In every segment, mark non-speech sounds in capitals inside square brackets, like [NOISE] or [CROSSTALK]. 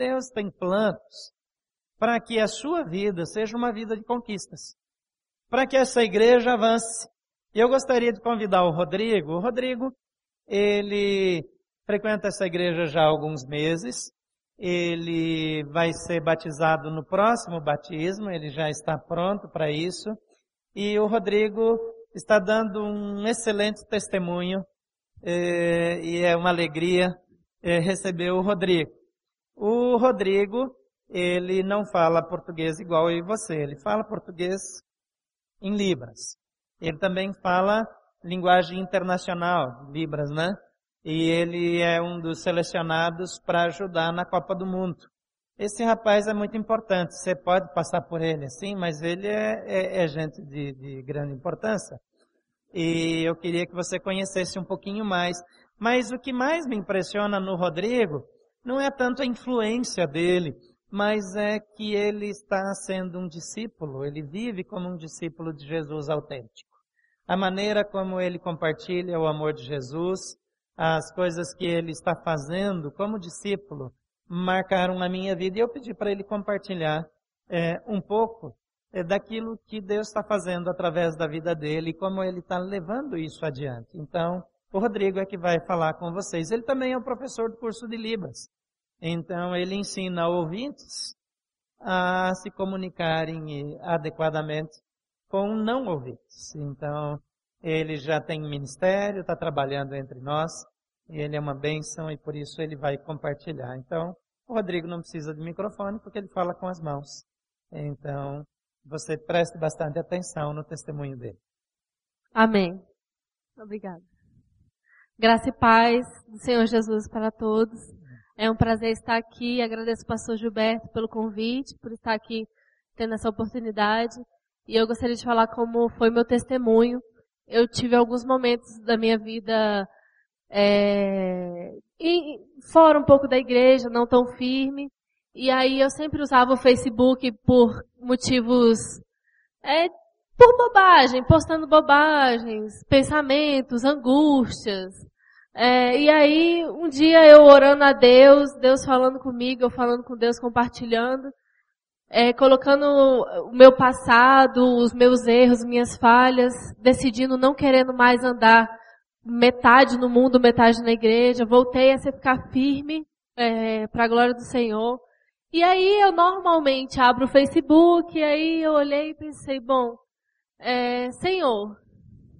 Deus tem planos para que a sua vida seja uma vida de conquistas. Para que essa igreja avance. Eu gostaria de convidar o Rodrigo. O Rodrigo, ele frequenta essa igreja já há alguns meses. Ele vai ser batizado no próximo batismo, ele já está pronto para isso. E o Rodrigo está dando um excelente testemunho é, e é uma alegria é, receber o Rodrigo. O Rodrigo, ele não fala português igual eu e você, ele fala português em Libras. Ele também fala linguagem internacional, Libras, né? E ele é um dos selecionados para ajudar na Copa do Mundo. Esse rapaz é muito importante, você pode passar por ele assim, mas ele é, é, é gente de, de grande importância. E eu queria que você conhecesse um pouquinho mais. Mas o que mais me impressiona no Rodrigo não é tanto a influência dele, mas é que ele está sendo um discípulo, ele vive como um discípulo de Jesus autêntico. A maneira como ele compartilha o amor de Jesus, as coisas que ele está fazendo como discípulo, marcaram a minha vida e eu pedi para ele compartilhar é, um pouco é, daquilo que Deus está fazendo através da vida dele e como ele está levando isso adiante. Então, o Rodrigo é que vai falar com vocês. Ele também é um professor do curso de Libras. Então, ele ensina ouvintes a se comunicarem adequadamente com não ouvintes. Então, ele já tem ministério, está trabalhando entre nós, e ele é uma bênção e por isso ele vai compartilhar. Então, o Rodrigo não precisa de microfone porque ele fala com as mãos. Então, você preste bastante atenção no testemunho dele. Amém. Obrigada. Graça e paz do Senhor Jesus para todos. É um prazer estar aqui. Agradeço ao pastor Gilberto pelo convite, por estar aqui tendo essa oportunidade. E eu gostaria de falar como foi meu testemunho. Eu tive alguns momentos da minha vida é, fora um pouco da igreja, não tão firme. E aí eu sempre usava o Facebook por motivos, é, por bobagem, postando bobagens, pensamentos, angústias. É, e aí, um dia eu orando a Deus, Deus falando comigo, eu falando com Deus, compartilhando, é, colocando o meu passado, os meus erros, minhas falhas, decidindo não querendo mais andar metade no mundo, metade na igreja, voltei a ficar firme é, para a glória do Senhor. E aí eu normalmente abro o Facebook, e aí eu olhei e pensei, bom, é, Senhor,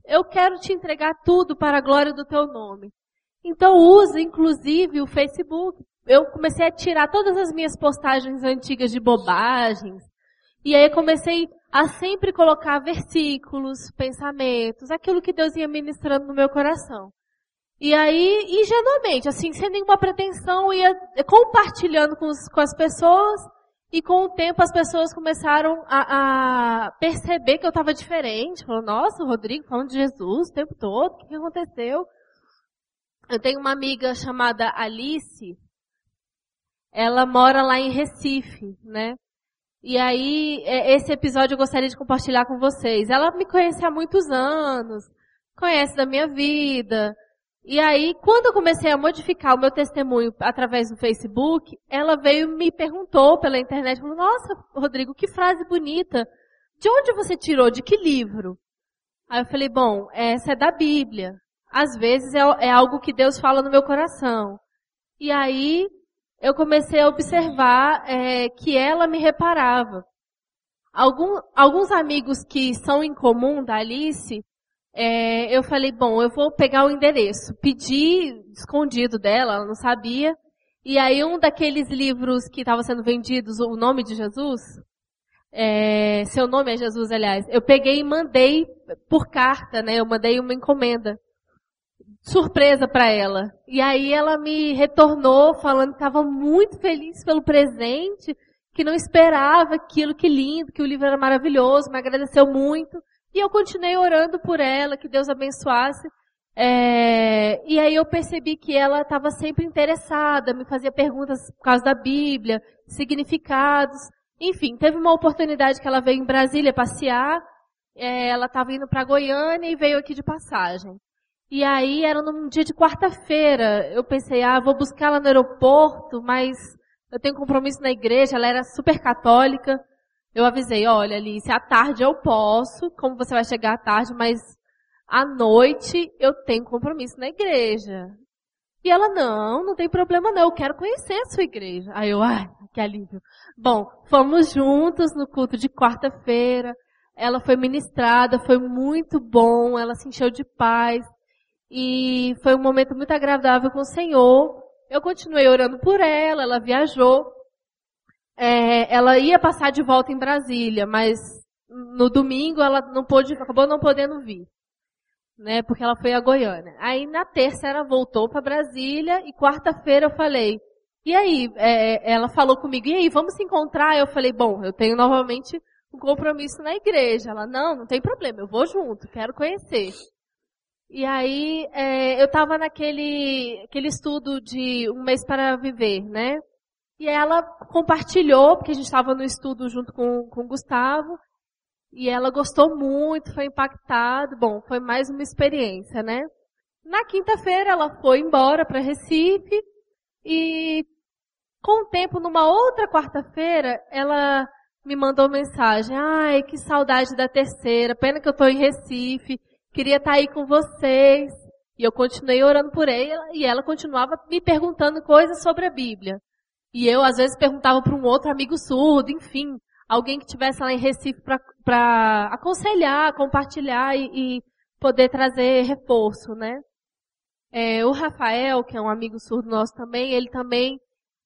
eu quero te entregar tudo para a glória do teu nome. Então usa inclusive o Facebook. Eu comecei a tirar todas as minhas postagens antigas de bobagens. E aí comecei a sempre colocar versículos, pensamentos, aquilo que Deus ia ministrando no meu coração. E aí, ingenuamente, assim, sem nenhuma pretensão, ia compartilhando com, os, com as pessoas, e com o tempo as pessoas começaram a, a perceber que eu estava diferente. Falou, nossa, o Rodrigo falando de Jesus o tempo todo, o que, que aconteceu? Eu tenho uma amiga chamada Alice, ela mora lá em Recife, né? E aí, é, esse episódio eu gostaria de compartilhar com vocês. Ela me conhece há muitos anos, conhece da minha vida, e aí, quando eu comecei a modificar o meu testemunho através do Facebook, ela veio e me perguntou pela internet, falou, nossa, Rodrigo, que frase bonita. De onde você tirou? De que livro? Aí eu falei, bom, essa é da Bíblia. Às vezes é, é algo que Deus fala no meu coração. E aí, eu comecei a observar é, que ela me reparava. Algum, alguns amigos que são em comum da Alice, é, eu falei, bom, eu vou pegar o endereço. Pedi escondido dela, ela não sabia. E aí um daqueles livros que estavam sendo vendidos, o nome de Jesus, é, seu nome é Jesus, aliás, eu peguei e mandei por carta, né? Eu mandei uma encomenda. Surpresa para ela. E aí ela me retornou falando que estava muito feliz pelo presente, que não esperava aquilo, que lindo, que o livro era maravilhoso, me agradeceu muito. E eu continuei orando por ela, que Deus abençoasse. É, e aí eu percebi que ela estava sempre interessada, me fazia perguntas por causa da Bíblia, significados. Enfim, teve uma oportunidade que ela veio em Brasília passear. É, ela estava indo para Goiânia e veio aqui de passagem. E aí era num dia de quarta-feira. Eu pensei, ah, vou buscar ela no aeroporto, mas eu tenho compromisso na igreja, ela era super católica. Eu avisei, olha Alice, à tarde eu posso, como você vai chegar à tarde, mas à noite eu tenho compromisso na igreja. E ela, não, não tem problema não, eu quero conhecer a sua igreja. Aí eu, ai, que alívio. Bom, fomos juntos no culto de quarta-feira. Ela foi ministrada, foi muito bom, ela se encheu de paz. E foi um momento muito agradável com o Senhor. Eu continuei orando por ela, ela viajou. É, ela ia passar de volta em Brasília, mas no domingo ela não pôde, acabou não podendo vir né? Porque ela foi a Goiânia. Aí na terça ela voltou para Brasília e quarta-feira eu falei, e aí? É, ela falou comigo, e aí, vamos se encontrar? Eu falei, bom, eu tenho novamente um compromisso na igreja. Ela, não, não tem problema, eu vou junto, quero conhecer. E aí é, eu estava naquele aquele estudo de um mês para viver, né? E ela compartilhou, porque a gente estava no estudo junto com, com o Gustavo, e ela gostou muito, foi impactada. Bom, foi mais uma experiência, né? Na quinta-feira ela foi embora para Recife e com o tempo, numa outra quarta-feira, ela me mandou mensagem. Ai, que saudade da terceira. Pena que eu estou em Recife. Queria estar aí com vocês. E eu continuei orando por ela e ela continuava me perguntando coisas sobre a Bíblia. E eu, às vezes, perguntava para um outro amigo surdo, enfim alguém que tivesse lá em Recife para aconselhar, compartilhar e, e, poder trazer reforço, né? É, o Rafael, que é um amigo surdo nosso também, ele também,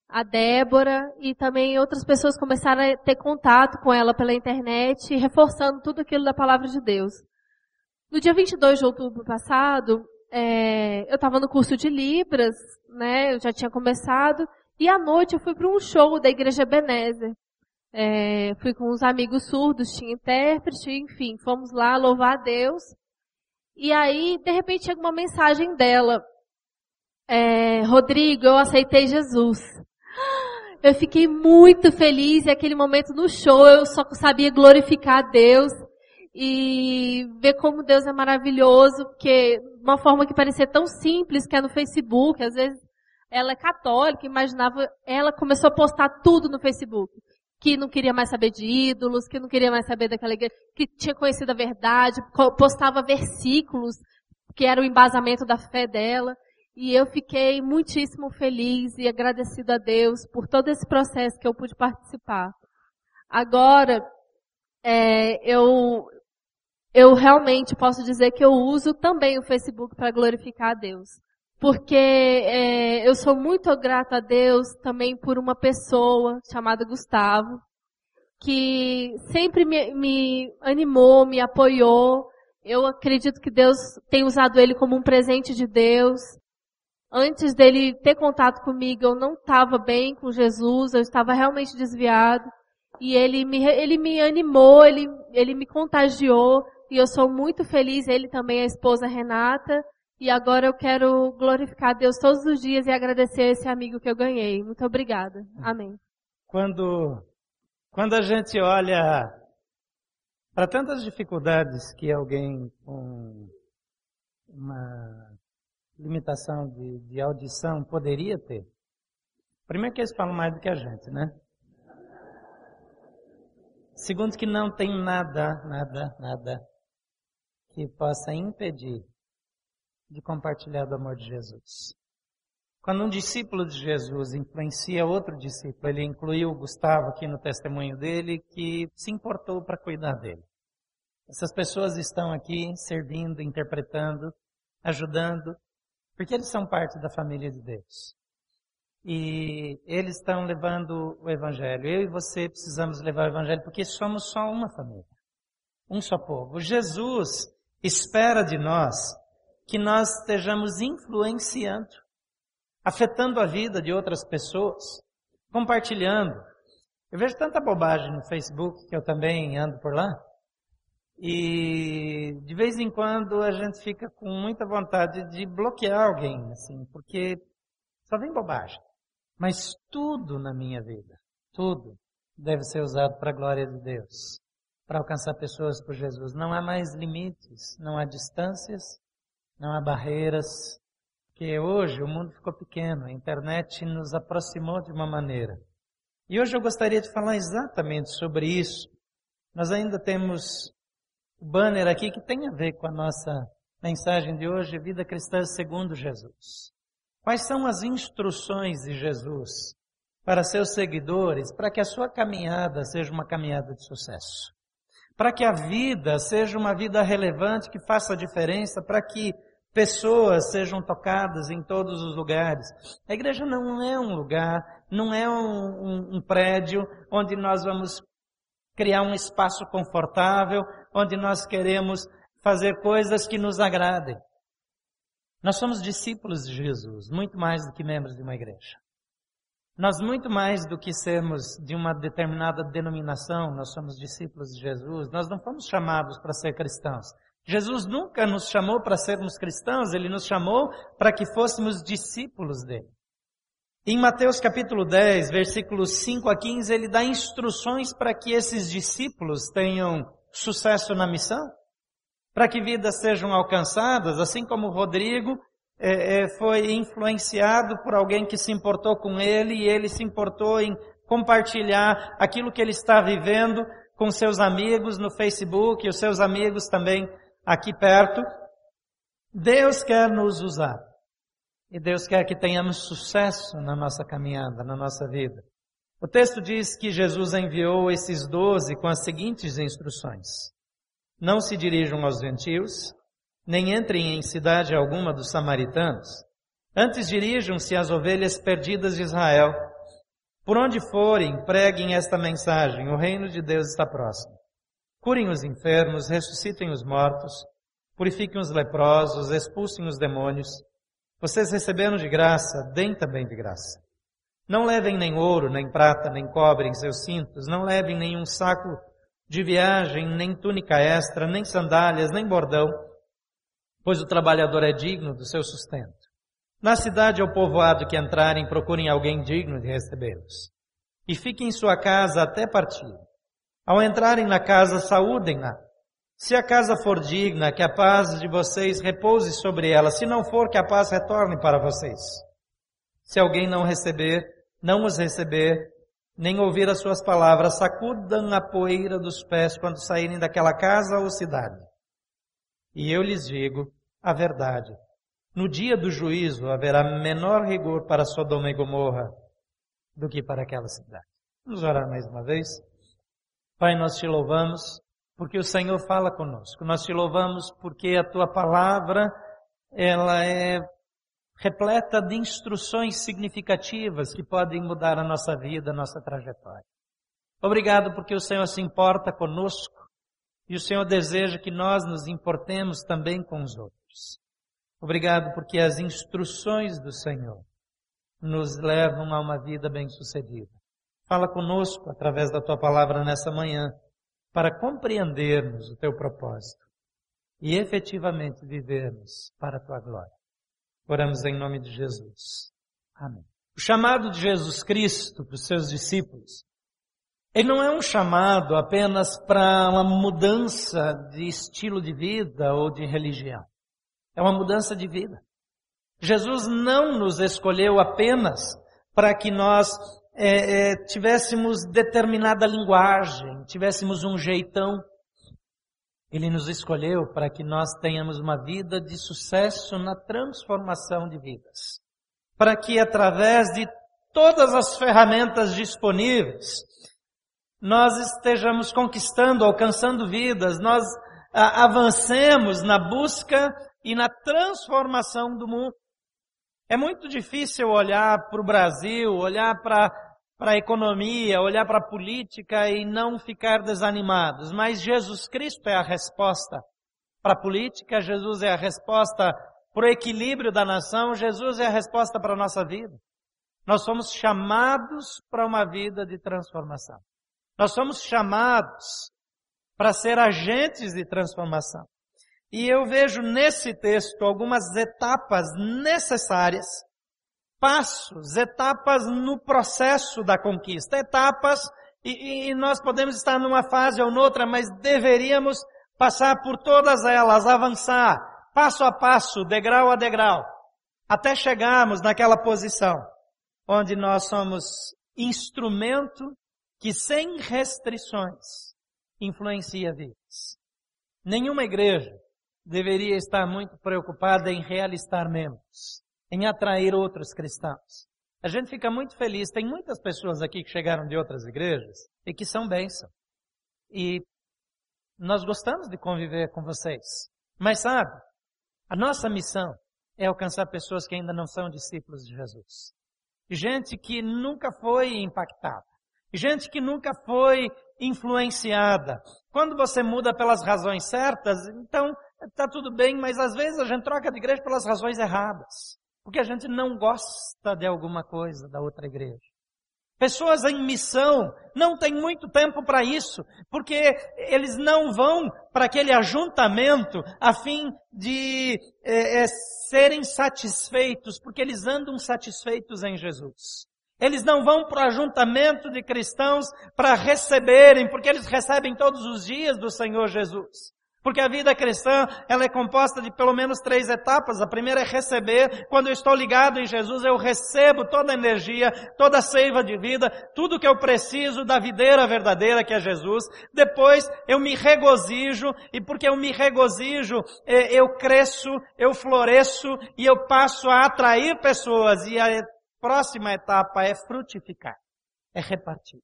a Débora e também outras pessoas começaram a ter contato com ela pela internet, reforçando tudo aquilo da palavra de Deus. No dia 22 de outubro passado, é, eu estava no curso de Libras, né? Eu já tinha começado. E à noite eu fui para um show da Igreja Benézer. É, fui com uns amigos surdos, tinha intérprete, enfim, fomos lá louvar a Deus. E aí, de repente, chega uma mensagem dela. É, Rodrigo, eu aceitei Jesus. [GASPS] Eu fiquei muito feliz e aquele momento no show eu só sabia glorificar a Deus e ver como Deus é maravilhoso, porque uma forma que parecia tão simples, que é no Facebook, às vezes ela é católica, imaginava, ela começou a postar tudo no Facebook que não queria mais saber de ídolos, que não queria mais saber daquela igreja, que tinha conhecido a verdade, postava versículos que era o embasamento da fé dela. E eu fiquei muitíssimo feliz e agradecido a Deus por todo esse processo que eu pude participar. Agora, é, eu, eu realmente posso dizer que eu uso também o Facebook para glorificar a Deus porque é, eu sou muito grata a Deus também por uma pessoa chamada Gustavo, que sempre me, me animou, me apoiou. Eu acredito que Deus tem usado ele como um presente de Deus. Antes dele ter contato comigo, eu não estava bem com Jesus, eu estava realmente desviado. E ele me, ele me animou, ele, ele me contagiou. E eu sou muito feliz, ele também, a esposa Renata. E agora eu quero glorificar a Deus todos os dias e agradecer esse amigo que eu ganhei. Muito obrigada. Amém. Quando, quando a gente olha para tantas dificuldades que alguém com uma limitação de, de audição poderia ter, primeiro que eles falam mais do que a gente, né? Segundo que não tem nada, nada, nada que possa impedir de compartilhar do amor de Jesus. Quando um discípulo de Jesus influencia outro discípulo, ele incluiu o Gustavo aqui no testemunho dele, que se importou para cuidar dele. Essas pessoas estão aqui servindo, interpretando, ajudando, porque eles são parte da família de Deus. E eles estão levando o Evangelho. Eu e você precisamos levar o Evangelho porque somos só uma família, um só povo. Jesus espera de nós que nós estejamos influenciando, afetando a vida de outras pessoas, compartilhando. Eu vejo tanta bobagem no Facebook, que eu também ando por lá, e de vez em quando a gente fica com muita vontade de bloquear alguém, assim, porque só vem bobagem. Mas tudo na minha vida, tudo, deve ser usado para a glória de Deus, para alcançar pessoas por Jesus. Não há mais limites, não há distâncias, não há barreiras, que hoje o mundo ficou pequeno, a internet nos aproximou de uma maneira. E hoje eu gostaria de falar exatamente sobre isso. Nós ainda temos o banner aqui que tem a ver com a nossa mensagem de hoje, Vida Cristã segundo Jesus. Quais são as instruções de Jesus para seus seguidores para que a sua caminhada seja uma caminhada de sucesso? Para que a vida seja uma vida relevante que faça diferença, para que pessoas sejam tocadas em todos os lugares. A igreja não é um lugar, não é um, um, um prédio onde nós vamos criar um espaço confortável, onde nós queremos fazer coisas que nos agradem. Nós somos discípulos de Jesus, muito mais do que membros de uma igreja. Nós, muito mais do que sermos de uma determinada denominação, nós somos discípulos de Jesus, nós não fomos chamados para ser cristãos. Jesus nunca nos chamou para sermos cristãos, ele nos chamou para que fôssemos discípulos dele. Em Mateus capítulo 10, versículos 5 a 15, ele dá instruções para que esses discípulos tenham sucesso na missão, para que vidas sejam alcançadas, assim como Rodrigo é, é, foi influenciado por alguém que se importou com ele e ele se importou em compartilhar aquilo que ele está vivendo com seus amigos no Facebook e os seus amigos também aqui perto. Deus quer nos usar. E Deus quer que tenhamos sucesso na nossa caminhada, na nossa vida. O texto diz que Jesus enviou esses doze com as seguintes instruções. Não se dirijam aos gentios, nem entrem em cidade alguma dos samaritanos. Antes dirijam-se às ovelhas perdidas de Israel. Por onde forem, preguem esta mensagem: o reino de Deus está próximo. Curem os enfermos, ressuscitem os mortos, purifiquem os leprosos, expulsem os demônios. Vocês receberam de graça, deem também de graça. Não levem nem ouro, nem prata, nem cobre em seus cintos, não levem nenhum saco de viagem, nem túnica extra, nem sandálias, nem bordão, pois o trabalhador é digno do seu sustento. Na cidade ou povoado que entrarem, procurem alguém digno de recebê-los. E fiquem em sua casa até partir. Ao entrarem na casa, saúdem-na. Se a casa for digna, que a paz de vocês repouse sobre ela. Se não for, que a paz retorne para vocês. Se alguém não receber, não os receber, nem ouvir as suas palavras, sacudam a poeira dos pés quando saírem daquela casa ou cidade. E eu lhes digo a verdade. No dia do juízo haverá menor rigor para Sodoma e Gomorra do que para aquela cidade. Vamos orar mais uma vez. Pai, nós te louvamos porque o Senhor fala conosco. Nós te louvamos porque a tua palavra, ela é repleta de instruções significativas que podem mudar a nossa vida, a nossa trajetória. Obrigado porque o Senhor se importa conosco e o Senhor deseja que nós nos importemos também com os outros. Obrigado porque as instruções do Senhor nos levam a uma vida bem-sucedida. Fala conosco através da tua palavra nessa manhã para compreendermos o teu propósito e efetivamente vivermos para a tua glória. Oramos em nome de Jesus. Amém. O chamado de Jesus Cristo para os seus discípulos, ele não é um chamado apenas para uma mudança de estilo de vida ou de religião. É uma mudança de vida. Jesus não nos escolheu apenas para que nós é, é, tivéssemos determinada linguagem, tivéssemos um jeitão. Ele nos escolheu para que nós tenhamos uma vida de sucesso na transformação de vidas. Para que através de todas as ferramentas disponíveis, nós estejamos conquistando, alcançando vidas, nós avancemos na busca e na transformação do mundo. É muito difícil olhar para o Brasil, olhar para para a economia, olhar para a política e não ficar desanimados. Mas Jesus Cristo é a resposta para a política, Jesus é a resposta para o equilíbrio da nação, Jesus é a resposta para a nossa vida. Nós somos chamados para uma vida de transformação. Nós somos chamados para ser agentes de transformação. E eu vejo nesse texto algumas etapas necessárias passos, etapas no processo da conquista, etapas, e, e nós podemos estar numa fase ou noutra, mas deveríamos passar por todas elas, avançar, passo a passo, degrau a degrau, até chegarmos naquela posição onde nós somos instrumento que sem restrições influencia vidas. Nenhuma igreja deveria estar muito preocupada em realistar membros, em atrair outros cristãos. A gente fica muito feliz, tem muitas pessoas aqui que chegaram de outras igrejas e que são bênção. E nós gostamos de conviver com vocês. Mas sabe, a nossa missão é alcançar pessoas que ainda não são discípulos de Jesus. Gente que nunca foi impactada. Gente que nunca foi influenciada. Quando você muda pelas razões certas, então está tudo bem, mas às vezes a gente troca de igreja pelas razões erradas. Porque a gente não gosta de alguma coisa da outra igreja. Pessoas em missão não têm muito tempo para isso, porque eles não vão para aquele ajuntamento a fim de é, é, serem satisfeitos, porque eles andam satisfeitos em Jesus. Eles não vão para o ajuntamento de cristãos para receberem, porque eles recebem todos os dias do Senhor Jesus. Porque a vida cristã, ela é composta de pelo menos três etapas. A primeira é receber. Quando eu estou ligado em Jesus, eu recebo toda a energia, toda a seiva de vida, tudo que eu preciso da videira verdadeira que é Jesus. Depois, eu me regozijo, e porque eu me regozijo, é, eu cresço, eu floresço, e eu passo a atrair pessoas. E a próxima etapa é frutificar, é repartir,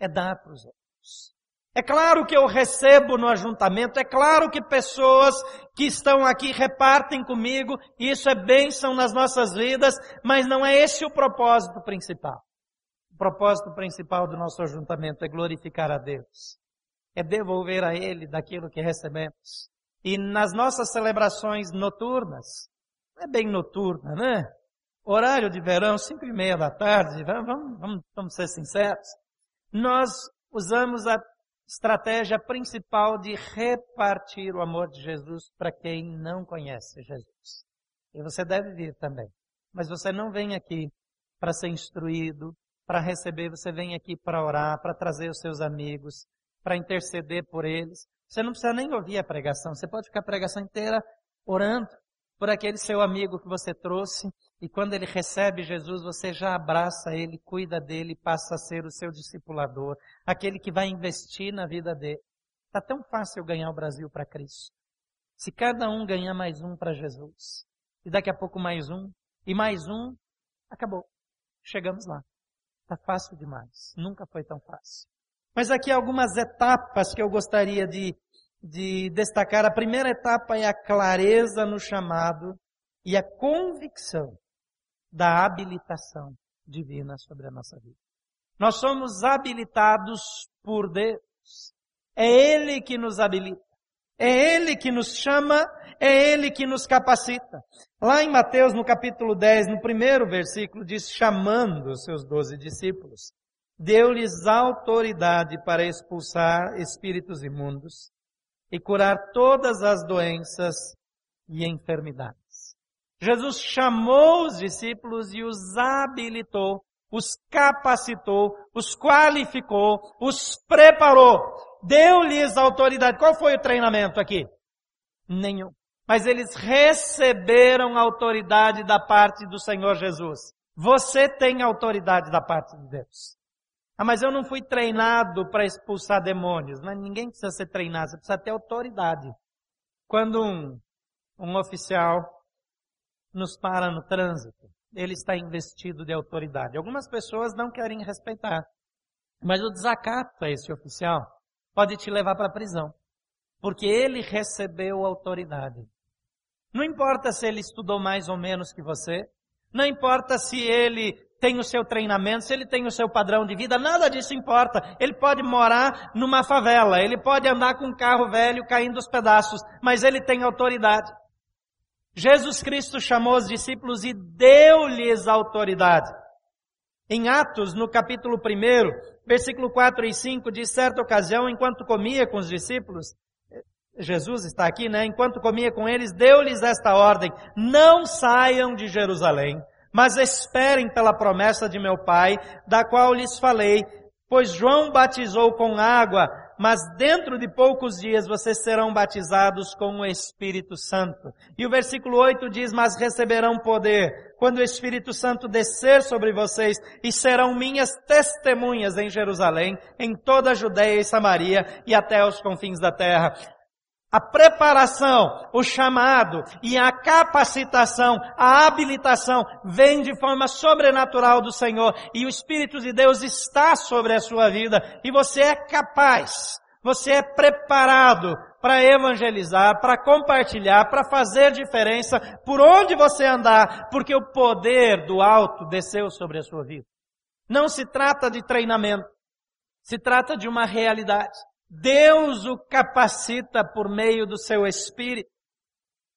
é dar para os outros. É claro que eu recebo no ajuntamento, é claro que pessoas que estão aqui repartem comigo, isso é bênção nas nossas vidas, mas não é esse o propósito principal. O propósito principal do nosso ajuntamento é glorificar a Deus, é devolver a Ele daquilo que recebemos. E nas nossas celebrações noturnas, não é bem noturna, né? Horário de verão, cinco e meia da tarde, vamos, vamos, vamos ser sinceros. Nós usamos a estratégia principal de repartir o amor de Jesus para quem não conhece Jesus. E você deve vir também. Mas você não vem aqui para ser instruído, para receber, você vem aqui para orar, para trazer os seus amigos, para interceder por eles. Você não precisa nem ouvir a pregação, você pode ficar a pregação inteira orando por aquele seu amigo que você trouxe, e quando ele recebe Jesus, você já abraça ele, cuida dele, passa a ser o seu discipulador, aquele que vai investir na vida dele. Está tão fácil ganhar o Brasil para Cristo. Se cada um ganhar mais um para Jesus, e daqui a pouco mais um, e mais um, acabou. Chegamos lá. Está fácil demais. Nunca foi tão fácil. Mas aqui algumas etapas que eu gostaria de, de destacar. A primeira etapa é a clareza no chamado e a convicção da habilitação divina sobre a nossa vida. Nós somos habilitados por Deus. É Ele que nos habilita. É Ele que nos chama, é Ele que nos capacita. Lá em Mateus, no capítulo 10, no primeiro versículo, diz, chamando os seus doze discípulos, deu-lhes autoridade para expulsar espíritos imundos e curar todas as doenças e enfermidades. Jesus chamou os discípulos e os habilitou, os capacitou, os qualificou, os preparou, deu-lhes autoridade. Qual foi o treinamento aqui? Nenhum. Mas eles receberam autoridade da parte do Senhor Jesus. Você tem autoridade da parte de Deus. Ah, mas eu não fui treinado para expulsar demônios. Mas ninguém precisa ser treinado, você precisa ter autoridade. Quando um, um oficial nos para no trânsito, ele está investido de autoridade. Algumas pessoas não querem respeitar. Mas o desacato a esse oficial pode te levar para a prisão. Porque ele recebeu autoridade. Não importa se ele estudou mais ou menos que você. Não importa se ele tem o seu treinamento, se ele tem o seu padrão de vida, nada disso importa. Ele pode morar numa favela, ele pode andar com um carro velho caindo os pedaços, mas ele tem autoridade. Jesus Cristo chamou os discípulos e deu-lhes autoridade. Em Atos, no capítulo 1, versículo 4 e 5, de certa ocasião, enquanto comia com os discípulos, Jesus está aqui, né? Enquanto comia com eles, deu-lhes esta ordem: não saiam de Jerusalém, mas esperem pela promessa de meu Pai, da qual lhes falei, pois João batizou com água, mas dentro de poucos dias vocês serão batizados com o Espírito Santo. E o versículo 8 diz, mas receberão poder quando o Espírito Santo descer sobre vocês e serão minhas testemunhas em Jerusalém, em toda a Judéia e Samaria e até os confins da terra. A preparação, o chamado e a capacitação, a habilitação vem de forma sobrenatural do Senhor e o Espírito de Deus está sobre a sua vida e você é capaz, você é preparado para evangelizar, para compartilhar, para fazer diferença por onde você andar, porque o poder do alto desceu sobre a sua vida. Não se trata de treinamento, se trata de uma realidade. Deus o capacita por meio do seu Espírito.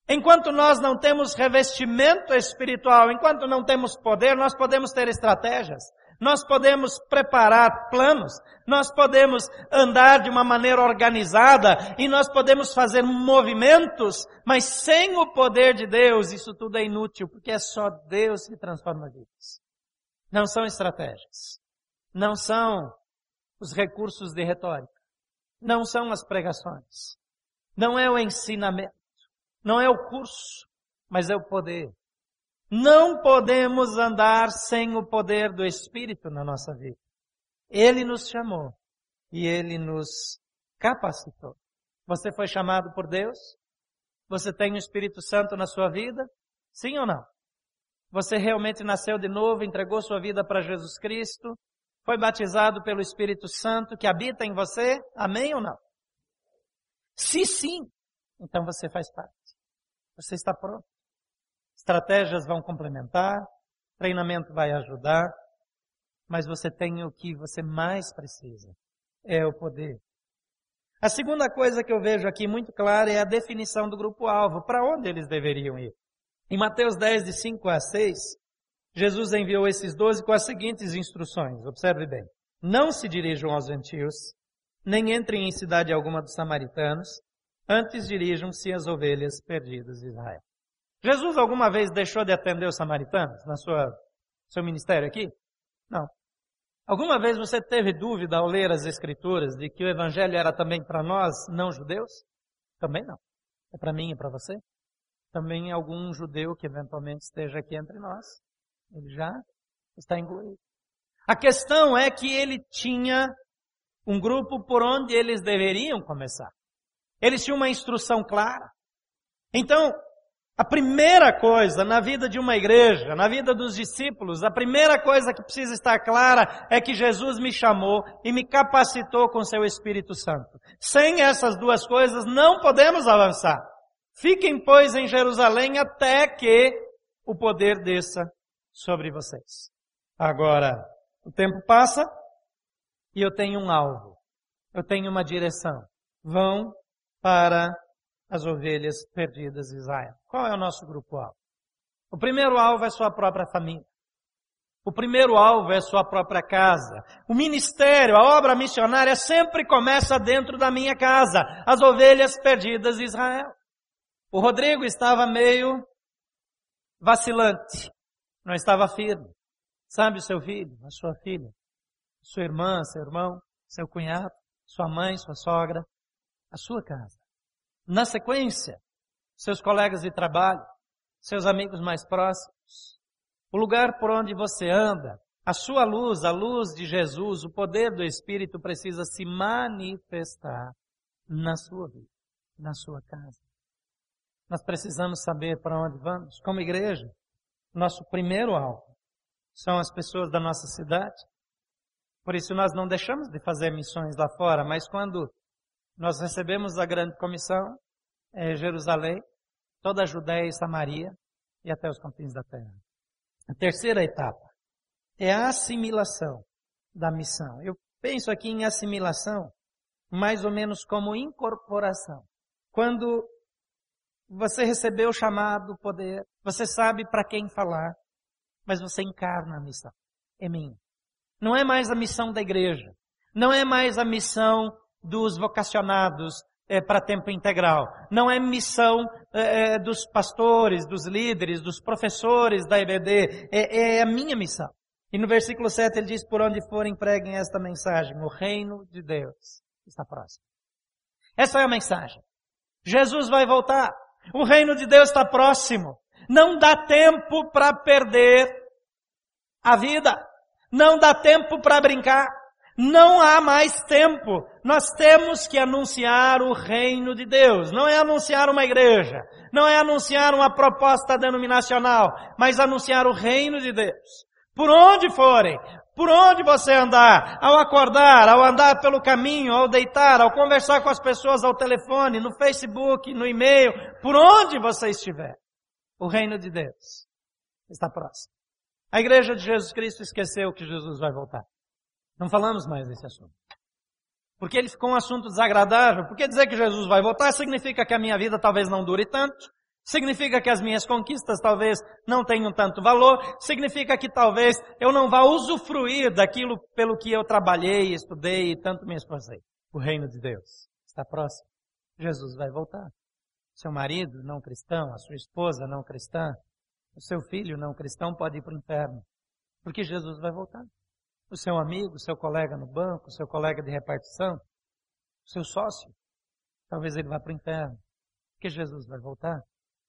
Enquanto nós não temos revestimento espiritual, enquanto não temos poder, nós podemos ter estratégias, nós podemos preparar planos, nós podemos andar de uma maneira organizada e nós podemos fazer movimentos, mas sem o poder de Deus, isso tudo é inútil, porque é só Deus que transforma vidas. Não são estratégias, não são os recursos de retórica não são as pregações, não é o ensinamento, não é o curso, mas é o poder. Não podemos andar sem o poder do Espírito na nossa vida. Ele nos chamou e ele nos capacitou. Você foi chamado por Deus? Você tem o Espírito Santo na sua vida? Sim ou não? Você realmente nasceu de novo, entregou sua vida para Jesus Cristo? Foi batizado pelo Espírito Santo que habita em você? Amém ou não? Se sim, então você faz parte. Você está pronto. Estratégias vão complementar, treinamento vai ajudar, mas você tem o que você mais precisa. É o poder. A segunda coisa que eu vejo aqui muito clara é a definição do grupo-alvo. Para onde eles deveriam ir? Em Mateus 10, de 5 a 6, Jesus enviou esses doze com as seguintes instruções. Observe bem. Não se dirijam aos gentios, nem entrem em cidade alguma dos samaritanos, antes dirijam-se às ovelhas perdidas de Israel. Jesus alguma vez deixou de atender os samaritanos na sua seu ministério aqui? Não. Alguma vez você teve dúvida ao ler as escrituras de que o evangelho era também para nós não judeus? Também não. É para mim e para você? Também algum judeu que eventualmente esteja aqui entre nós ele já está incluído. A questão é que ele tinha um grupo por onde eles deveriam começar. Eles tinham uma instrução clara. Então, a primeira coisa na vida de uma igreja, na vida dos discípulos, a primeira coisa que precisa estar clara é que Jesus me chamou e me capacitou com seu Espírito Santo. Sem essas duas coisas não podemos avançar. Fiquem, pois, em Jerusalém até que o poder desça sobre vocês. Agora, o tempo passa e eu tenho um alvo. Eu tenho uma direção. Vão para as ovelhas perdidas de Israel. Qual é o nosso grupo-alvo? O primeiro alvo é sua própria família. O primeiro alvo é sua própria casa. O ministério, a obra missionária sempre começa dentro da minha casa. As ovelhas perdidas de Israel. O Rodrigo estava meio vacilante não estava firme. Sabe seu filho, a sua filha, sua irmã, seu irmão, seu cunhado, sua mãe, sua sogra, a sua casa. Na sequência, seus colegas de trabalho, seus amigos mais próximos, o lugar por onde você anda, a sua luz, a luz de Jesus, o poder do Espírito precisa se manifestar na sua vida, na sua casa. Nós precisamos saber para onde vamos, como igreja nosso primeiro alvo são as pessoas da nossa cidade. Por isso nós não deixamos de fazer missões lá fora, mas quando nós recebemos a grande comissão, é Jerusalém, toda a Judéia e Samaria e até os confins da terra. A terceira etapa é a assimilação da missão. Eu penso aqui em assimilação mais ou menos como incorporação. Quando você recebeu o chamado, poder, você sabe para quem falar, mas você encarna a missão. É minha. Não é mais a missão da igreja. Não é mais a missão dos vocacionados é, para tempo integral. Não é missão é, dos pastores, dos líderes, dos professores da EBD. É, é a minha missão. E no versículo 7 ele diz, por onde forem preguem esta mensagem, o reino de Deus está próximo. Essa é a mensagem. Jesus vai voltar. O reino de Deus está próximo. Não dá tempo para perder a vida. Não dá tempo para brincar. Não há mais tempo. Nós temos que anunciar o reino de Deus. Não é anunciar uma igreja. Não é anunciar uma proposta denominacional. Mas anunciar o reino de Deus. Por onde forem, por onde você andar, ao acordar, ao andar pelo caminho, ao deitar, ao conversar com as pessoas ao telefone, no Facebook, no e-mail, por onde você estiver, o reino de Deus está próximo. A igreja de Jesus Cristo esqueceu que Jesus vai voltar. Não falamos mais desse assunto. Porque ele ficou um assunto desagradável. Porque dizer que Jesus vai voltar significa que a minha vida talvez não dure tanto, Significa que as minhas conquistas talvez não tenham tanto valor, significa que talvez eu não vá usufruir daquilo pelo que eu trabalhei, estudei e tanto me esforcei. O reino de Deus está próximo. Jesus vai voltar. Seu marido não cristão, a sua esposa não cristã, o seu filho não cristão pode ir para o inferno, porque Jesus vai voltar. O seu amigo, o seu colega no banco, o seu colega de repartição, o seu sócio, talvez ele vá para o inferno, porque Jesus vai voltar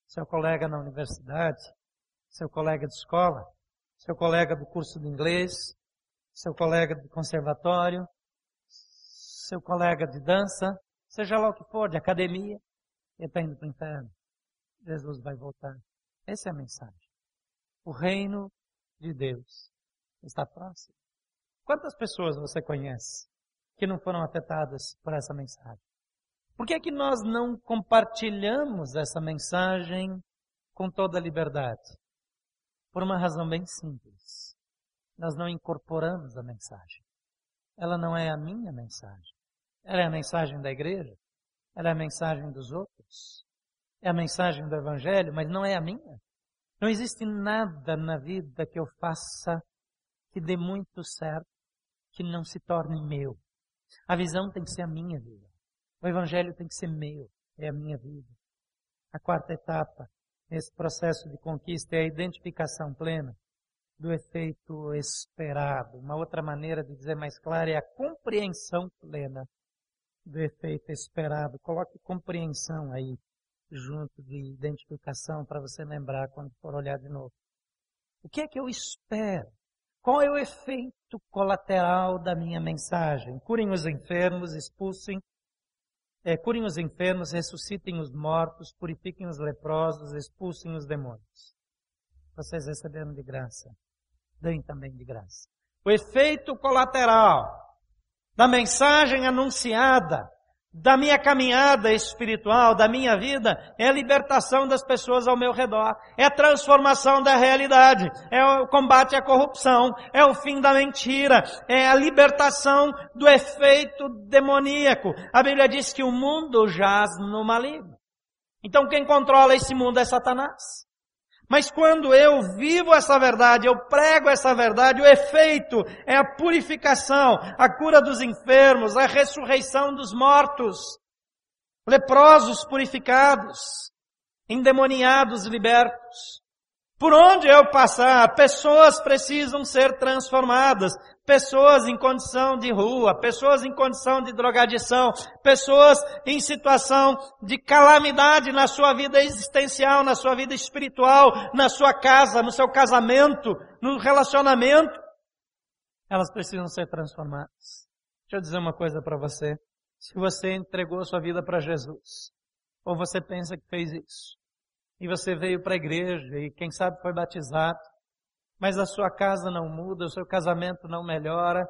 seu colega na universidade, seu colega de escola, seu colega do curso de inglês, seu colega de conservatório, seu colega de dança, seja lá o que for, de academia, ele está indo para o inferno. Jesus vai voltar. Essa é a mensagem. O reino de Deus está próximo. Quantas pessoas você conhece que não foram afetadas por essa mensagem? Por que é que nós não compartilhamos essa mensagem com toda a liberdade? Por uma razão bem simples. Nós não incorporamos a mensagem. Ela não é a minha mensagem. Ela é a mensagem da igreja. Ela é a mensagem dos outros. É a mensagem do Evangelho, mas não é a minha. Não existe nada na vida que eu faça que dê muito certo, que não se torne meu. A visão tem que ser a minha vida. O Evangelho tem que ser meu, é a minha vida. A quarta etapa nesse processo de conquista é a identificação plena do efeito esperado. Uma outra maneira de dizer mais clara é a compreensão plena do efeito esperado. Coloque compreensão aí junto de identificação para você lembrar quando for olhar de novo. O que é que eu espero? Qual é o efeito colateral da minha mensagem? Curem os enfermos, expulsem é, curem os enfermos, ressuscitem os mortos, purifiquem os leprosos, expulsem os demônios. Vocês receberam de graça. Deem também de graça. O efeito colateral da mensagem anunciada da minha caminhada espiritual, da minha vida, é a libertação das pessoas ao meu redor, é a transformação da realidade, é o combate à corrupção, é o fim da mentira, é a libertação do efeito demoníaco. A Bíblia diz que o mundo jaz no maligno. Então quem controla esse mundo é Satanás. Mas quando eu vivo essa verdade, eu prego essa verdade, o efeito é a purificação, a cura dos enfermos, a ressurreição dos mortos, leprosos purificados, endemoniados libertos. Por onde eu passar, pessoas precisam ser transformadas, pessoas em condição de rua, pessoas em condição de drogadição, pessoas em situação de calamidade na sua vida existencial, na sua vida espiritual, na sua casa, no seu casamento, no relacionamento. Elas precisam ser transformadas. Deixa eu dizer uma coisa para você. Se você entregou a sua vida para Jesus, ou você pensa que fez isso, e você veio para a igreja e quem sabe foi batizado, mas a sua casa não muda, o seu casamento não melhora,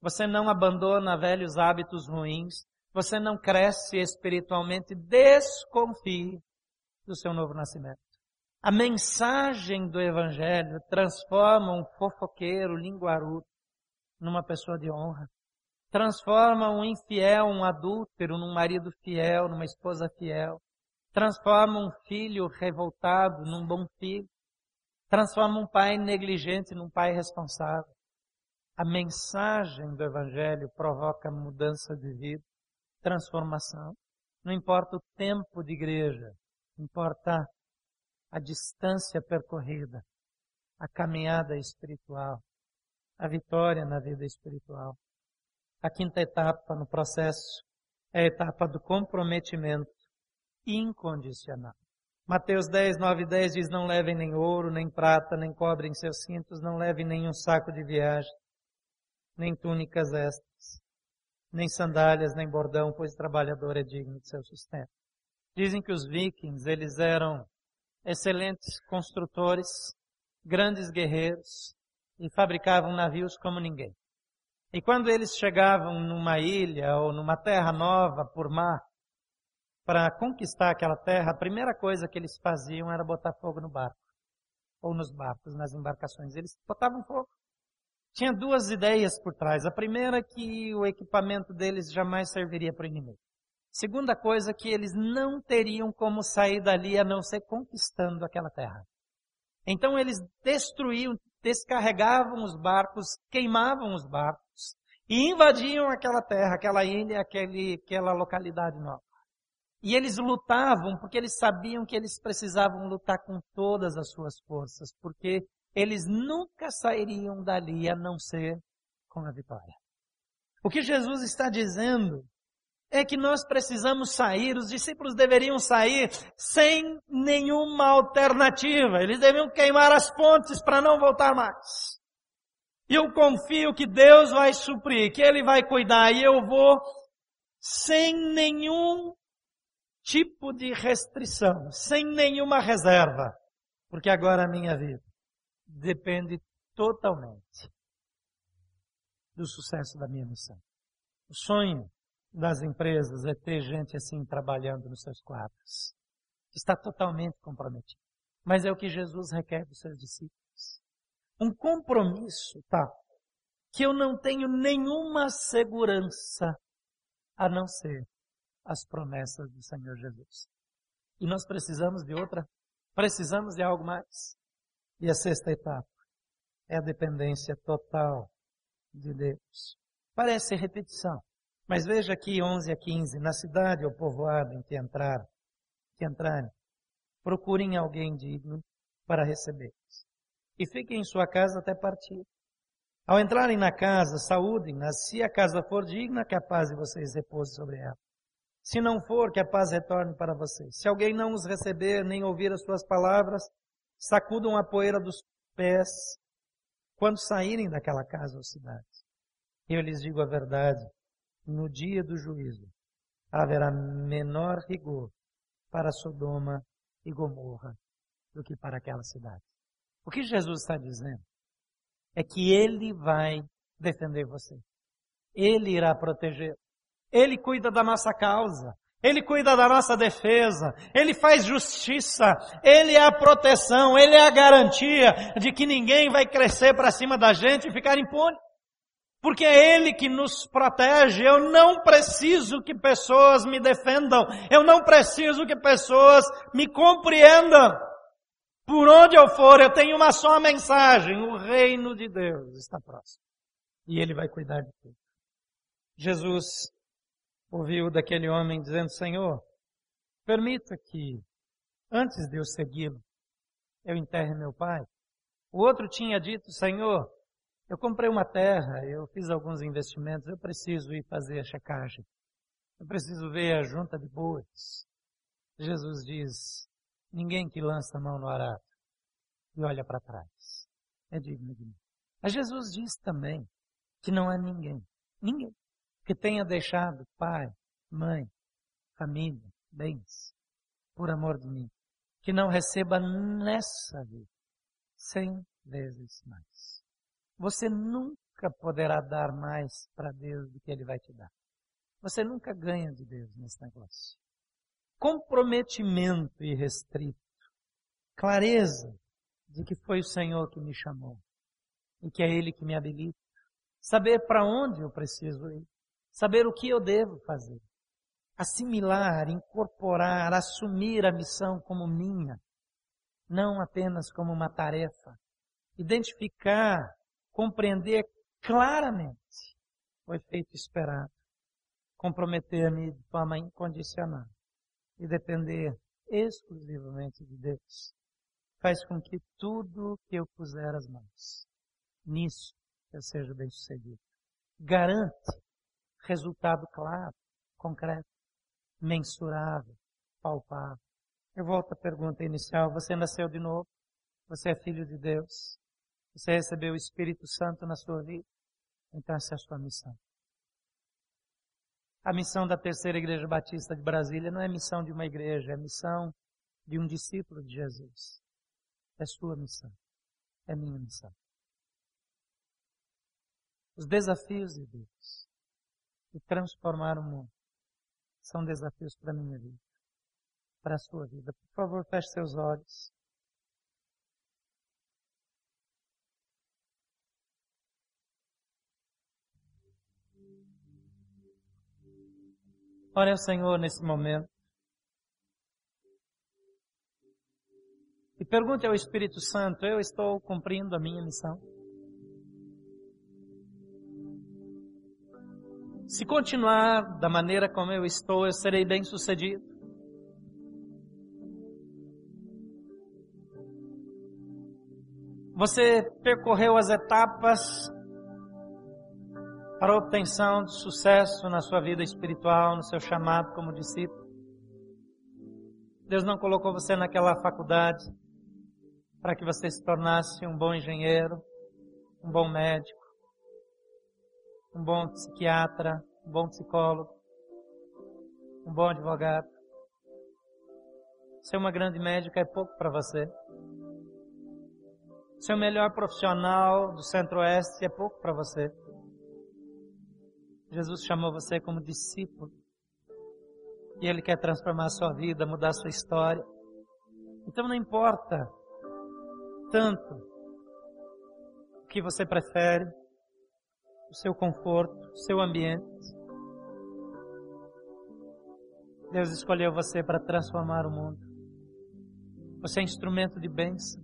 você não abandona velhos hábitos ruins, você não cresce espiritualmente, desconfie do seu novo nascimento. A mensagem do Evangelho transforma um fofoqueiro, linguarudo, numa pessoa de honra. Transforma um infiel, um adúltero, num marido fiel, numa esposa fiel. Transforma um filho revoltado num bom filho. Transforma um pai negligente num pai responsável. A mensagem do Evangelho provoca mudança de vida, transformação. Não importa o tempo de igreja, importa a distância percorrida, a caminhada espiritual, a vitória na vida espiritual. A quinta etapa no processo é a etapa do comprometimento incondicional. Mateus 10, 9 e 10 diz: Não levem nem ouro, nem prata, nem cobre em seus cintos, não levem nenhum saco de viagem, nem túnicas extras, nem sandálias, nem bordão, pois o trabalhador é digno de seu sustento. Dizem que os vikings, eles eram excelentes construtores, grandes guerreiros e fabricavam navios como ninguém. E quando eles chegavam numa ilha ou numa terra nova por mar, para conquistar aquela terra, a primeira coisa que eles faziam era botar fogo no barco. Ou nos barcos, nas embarcações. Eles botavam fogo. Tinha duas ideias por trás. A primeira é que o equipamento deles jamais serviria para o inimigo. Segunda coisa, que eles não teriam como sair dali a não ser conquistando aquela terra. Então eles destruíam, descarregavam os barcos, queimavam os barcos e invadiam aquela terra, aquela ilha, aquele, aquela localidade nova. E eles lutavam porque eles sabiam que eles precisavam lutar com todas as suas forças, porque eles nunca sairiam dali a não ser com a vitória. O que Jesus está dizendo é que nós precisamos sair, os discípulos deveriam sair sem nenhuma alternativa. Eles deviam queimar as pontes para não voltar mais. E eu confio que Deus vai suprir, que Ele vai cuidar e eu vou sem nenhum tipo de restrição, sem nenhuma reserva, porque agora a minha vida depende totalmente do sucesso da minha missão. O sonho das empresas é ter gente assim trabalhando nos seus quadros. Está totalmente comprometido. Mas é o que Jesus requer dos seus discípulos. Um compromisso, tá? Que eu não tenho nenhuma segurança a não ser as promessas do Senhor Jesus. E nós precisamos de outra, precisamos de algo mais. E a sexta etapa é a dependência total de Deus. Parece repetição, mas veja aqui 11 a 15, na cidade ou povoado em que entrar, que entrarem, procurem alguém digno para recebê-los. E fiquem em sua casa até partir. Ao entrarem na casa, saúdem-na. Se a casa for digna, que a paz de vocês repouse sobre ela. Se não for, que a paz retorne para vocês. Se alguém não os receber, nem ouvir as suas palavras, sacudam a poeira dos pés quando saírem daquela casa ou cidade. Eu lhes digo a verdade, no dia do juízo haverá menor rigor para Sodoma e Gomorra do que para aquela cidade. O que Jesus está dizendo é que Ele vai defender você. Ele irá proteger. Ele cuida da nossa causa. Ele cuida da nossa defesa, Ele faz justiça, Ele é a proteção, Ele é a garantia de que ninguém vai crescer para cima da gente e ficar impune. Porque é Ele que nos protege. Eu não preciso que pessoas me defendam. Eu não preciso que pessoas me compreendam. Por onde eu for, eu tenho uma só mensagem. O reino de Deus está próximo. E Ele vai cuidar de tudo. Jesus ouviu daquele homem dizendo: Senhor, permita que, antes de eu segui-lo, eu enterre meu pai. O outro tinha dito: Senhor, eu comprei uma terra, eu fiz alguns investimentos, eu preciso ir fazer a checagem. Eu preciso ver a junta de boas. Jesus diz: ninguém que lança a mão no arado e olha para trás é digno de mim. Mas Jesus diz também que não há ninguém, ninguém que tenha deixado pai, mãe, família, bens, por amor de mim, que não receba nessa vida cem vezes mais. Você nunca poderá dar mais para Deus do que Ele vai te dar. Você nunca ganha de Deus nesse negócio. Comprometimento irrestrito, clareza de que foi o Senhor que me chamou e que é Ele que me habilita, saber para onde eu preciso ir, saber o que eu devo fazer, assimilar, incorporar, assumir a missão como minha, não apenas como uma tarefa, identificar, compreender claramente o efeito esperado, comprometer-me de forma incondicional e depender exclusivamente de Deus, faz com que tudo que eu puser as mãos, nisso eu seja bem sucedido. Garante resultado claro. concreto, mensurável, palpável. Eu volto à pergunta inicial: você nasceu de novo? Você é filho de Deus? Você recebeu o Espírito Santo na sua vida? Então essa é a sua missão. A missão da Terceira Igreja Batista de Brasília não é missão de uma igreja, é missão de um discípulo de Jesus. É sua missão. É minha missão. Os desafios de Deus de transformar o mundo são desafios para a minha vida, para a sua vida. Por favor, feche seus olhos. Ore ao Senhor nesse momento. E pergunte ao Espírito Santo: Eu estou cumprindo a minha missão? Se continuar da maneira como eu estou, eu serei bem sucedido. Você percorreu as etapas para a obtenção de sucesso na sua vida espiritual, no seu chamado como discípulo. Deus não colocou você naquela faculdade para que você se tornasse um bom engenheiro, um bom médico, um bom psiquiatra, um bom psicólogo, um bom advogado. Ser uma grande médica é pouco para você. Ser o melhor profissional do Centro-Oeste é pouco para você. Jesus chamou você como discípulo. E Ele quer transformar a sua vida, mudar a sua história. Então não importa tanto o que você prefere, o seu conforto, o seu ambiente. Deus escolheu você para transformar o mundo. Você é instrumento de bênção.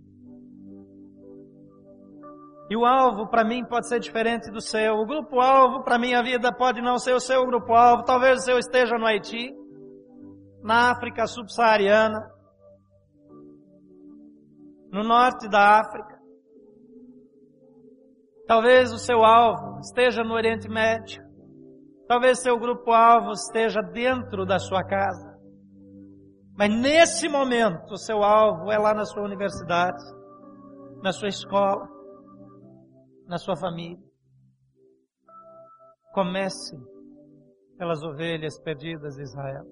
E o alvo para mim pode ser diferente do seu. O grupo alvo para minha vida pode não ser o seu grupo alvo. Talvez o seu esteja no Haiti, na África subsaariana, no norte da África. Talvez o seu alvo esteja no Oriente Médio. Talvez seu grupo alvo esteja dentro da sua casa. Mas nesse momento, o seu alvo é lá na sua universidade, na sua escola, na sua família. Comece pelas ovelhas perdidas de Israel.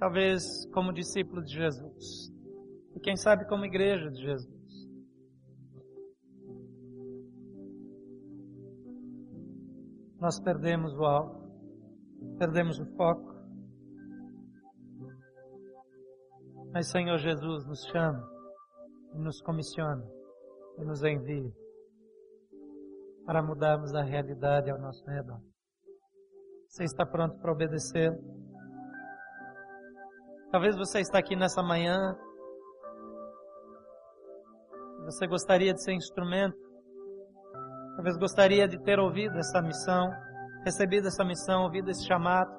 Talvez como discípulo de Jesus. E quem sabe como igreja de Jesus. Nós perdemos o alvo, perdemos o foco. Mas Senhor Jesus nos chama e nos comissiona e nos envia para mudarmos a realidade ao nosso redor. Você está pronto para obedecer? Talvez você está aqui nessa manhã. Você gostaria de ser instrumento. Talvez gostaria de ter ouvido essa missão, recebido essa missão, ouvido esse chamado.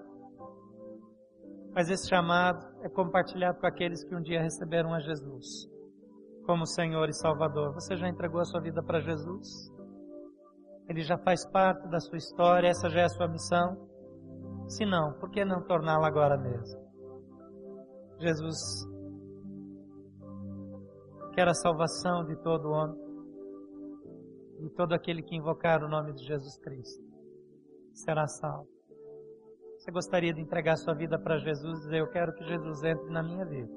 Mas esse chamado é compartilhado com aqueles que um dia receberam a Jesus como Senhor e Salvador. Você já entregou a sua vida para Jesus? Ele já faz parte da sua história, essa já é a sua missão? Se não, por que não torná-la agora mesmo? Jesus quer a salvação de todo homem, de todo aquele que invocar o nome de Jesus Cristo. Será salvo. Você gostaria de entregar sua vida para Jesus e dizer: Eu quero que Jesus entre na minha vida,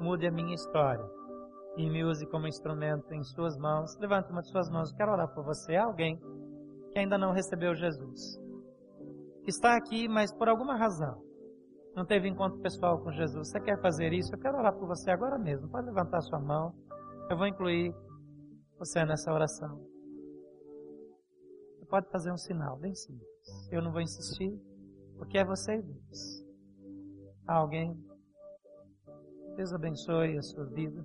mude a minha história e me use como instrumento em suas mãos. Levante uma de suas mãos. Quero orar por você. alguém que ainda não recebeu Jesus. Está aqui, mas por alguma razão não teve encontro pessoal com Jesus. Você quer fazer isso? Eu quero orar por você agora mesmo. Pode levantar sua mão. Eu vou incluir você nessa oração. Você pode fazer um sinal bem simples. Eu não vou insistir, porque é você e Deus. alguém? Deus abençoe a sua vida.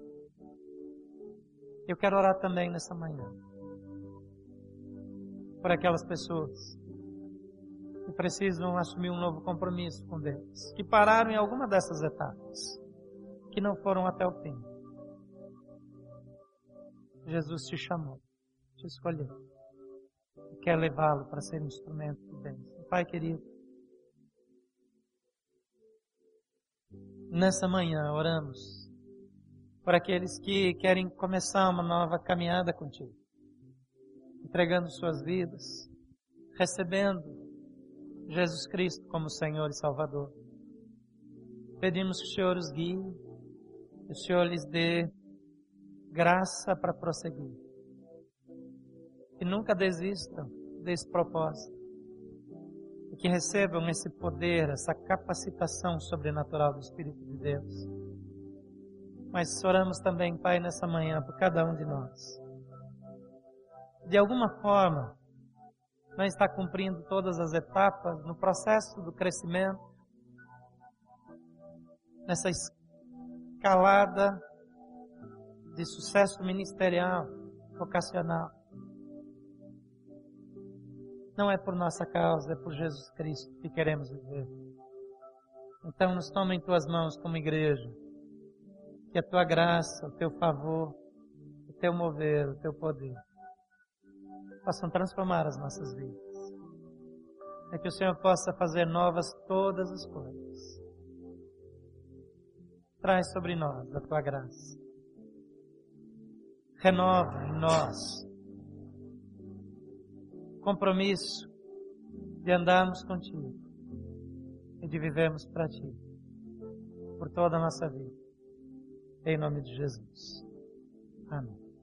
Eu quero orar também nessa manhã. Por aquelas pessoas que precisam assumir um novo compromisso com Deus, que pararam em alguma dessas etapas, que não foram até o fim. Jesus te chamou, te escolheu. e quer levá-lo para ser instrumento de bênção. Pai querido, nessa manhã oramos por aqueles que querem começar uma nova caminhada contigo, entregando suas vidas, recebendo Jesus Cristo como Senhor e Salvador. Pedimos que o Senhor os guie, que o Senhor lhes dê graça para prosseguir. Que nunca desistam desse propósito. E que recebam esse poder, essa capacitação sobrenatural do Espírito de Deus. Mas oramos também, Pai, nessa manhã por cada um de nós. De alguma forma, não está cumprindo todas as etapas no processo do crescimento, nessa escalada de sucesso ministerial, vocacional. Não é por nossa causa, é por Jesus Cristo que queremos viver. Então nos toma em tuas mãos como igreja. Que a tua graça, o teu favor, o teu mover, o teu poder possam transformar as nossas vidas. É que o Senhor possa fazer novas todas as coisas. Traz sobre nós a tua graça. Renova em nós compromisso de andarmos contigo e de vivermos para ti por toda a nossa vida. Em nome de Jesus. Amém.